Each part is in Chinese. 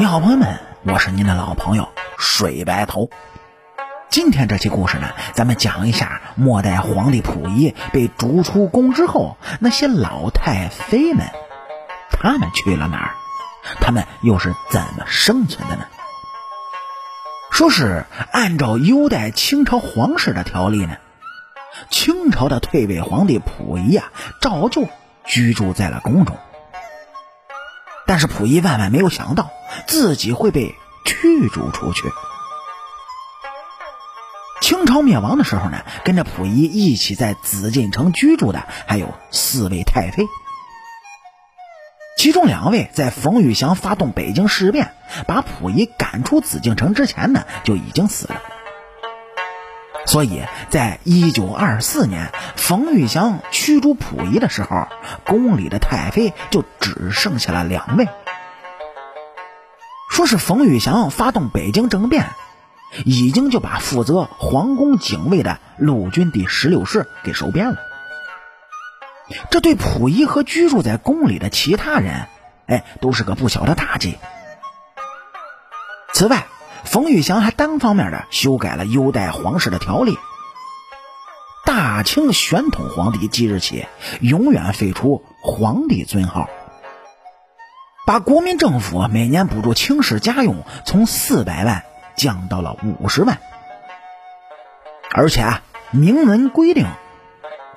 你好，朋友们，我是您的老朋友水白头。今天这期故事呢，咱们讲一下末代皇帝溥仪被逐出宫之后，那些老太妃们，他们去了哪儿？他们又是怎么生存的呢？说是按照优待清朝皇室的条例呢，清朝的退位皇帝溥仪啊，照旧居住在了宫中。但是溥仪万万没有想到，自己会被驱逐出去。清朝灭亡的时候呢，跟着溥仪一起在紫禁城居住的还有四位太妃，其中两位在冯玉祥发动北京事变，把溥仪赶出紫禁城之前呢，就已经死了。所以在一九二四年，冯玉祥驱逐溥仪的时候，宫里的太妃就只剩下了两位。说是冯玉祥发动北京政变，已经就把负责皇宫警卫的陆军第十六师给收编了。这对溥仪和居住在宫里的其他人，哎，都是个不小的打击。此外，冯玉祥还单方面的修改了优待皇室的条例，大清宣统皇帝即日起永远废除皇帝尊号，把国民政府每年补助清室家用从四百万降到了五十万，而且啊，明文规定，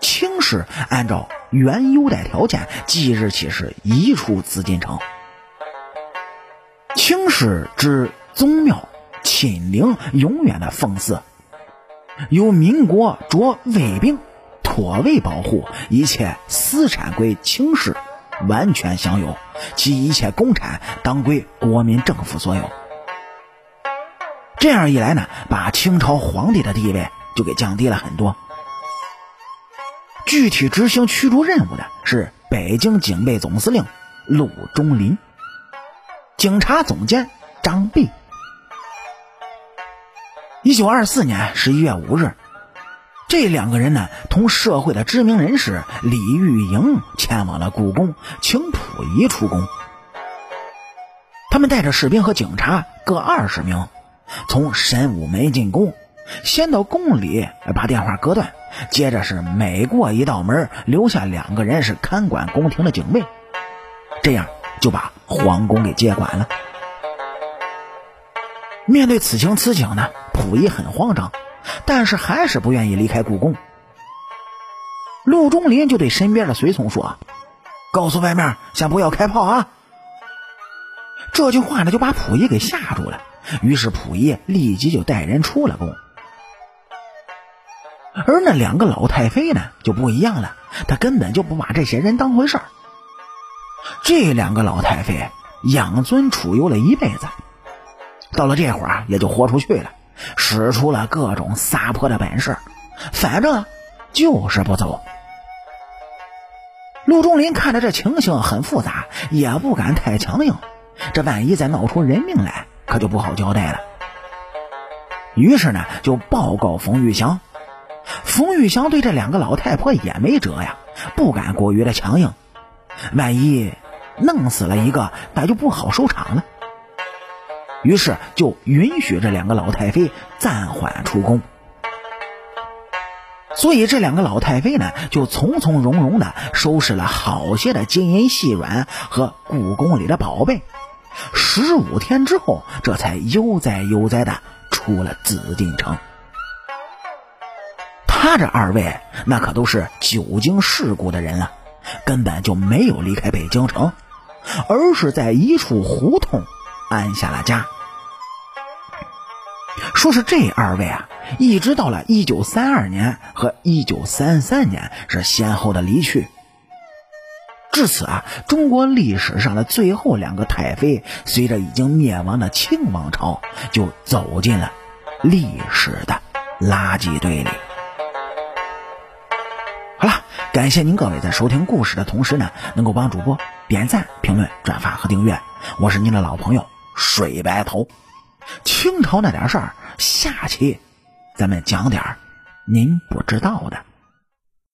清室按照原优待条件即日起是移出紫禁城，清室之宗庙。亲陵永远的奉祀，由民国着卫兵托为保护，一切私产归清室完全享有，其一切公产当归国民政府所有。这样一来呢，把清朝皇帝的地位就给降低了很多。具体执行驱逐任务的是北京警备总司令陆中林，警察总监张弼。一九二四年十一月五日，这两个人呢，同社会的知名人士李玉莹前往了故宫，请溥仪出宫。他们带着士兵和警察各二十名，从神武门进宫，先到宫里把电话割断，接着是每过一道门，留下两个人是看管宫廷的警卫，这样就把皇宫给接管了。面对此情此景呢，溥仪很慌张，但是还是不愿意离开故宫。陆中林就对身边的随从说：“告诉外面先不要开炮啊！”这句话呢，就把溥仪给吓住了。于是溥仪立即就带人出了宫。而那两个老太妃呢，就不一样了，她根本就不把这些人当回事儿。这两个老太妃养尊处优了一辈子。到了这会儿，也就豁出去了，使出了各种撒泼的本事，反正就是不走。陆仲林看着这情形很复杂，也不敢太强硬，这万一再闹出人命来，可就不好交代了。于是呢，就报告冯玉祥。冯玉祥对这两个老太婆也没辙呀，不敢过于的强硬，万一弄死了一个，那就不好收场了。于是就允许这两个老太妃暂缓出宫，所以这两个老太妃呢，就从从容容的收拾了好些的金银细软和故宫里的宝贝，十五天之后，这才悠哉悠哉的出了紫禁城。他这二位那可都是久经世故的人了，根本就没有离开北京城，而是在一处胡同。安下了家。说是这二位啊，一直到了一九三二年和一九三三年是先后的离去。至此啊，中国历史上的最后两个太妃，随着已经灭亡的清王朝，就走进了历史的垃圾堆里。好了，感谢您各位在收听故事的同时呢，能够帮主播点赞、评论、转发和订阅。我是您的老朋友。水白头，清朝那点事儿，下期咱们讲点儿您不知道的。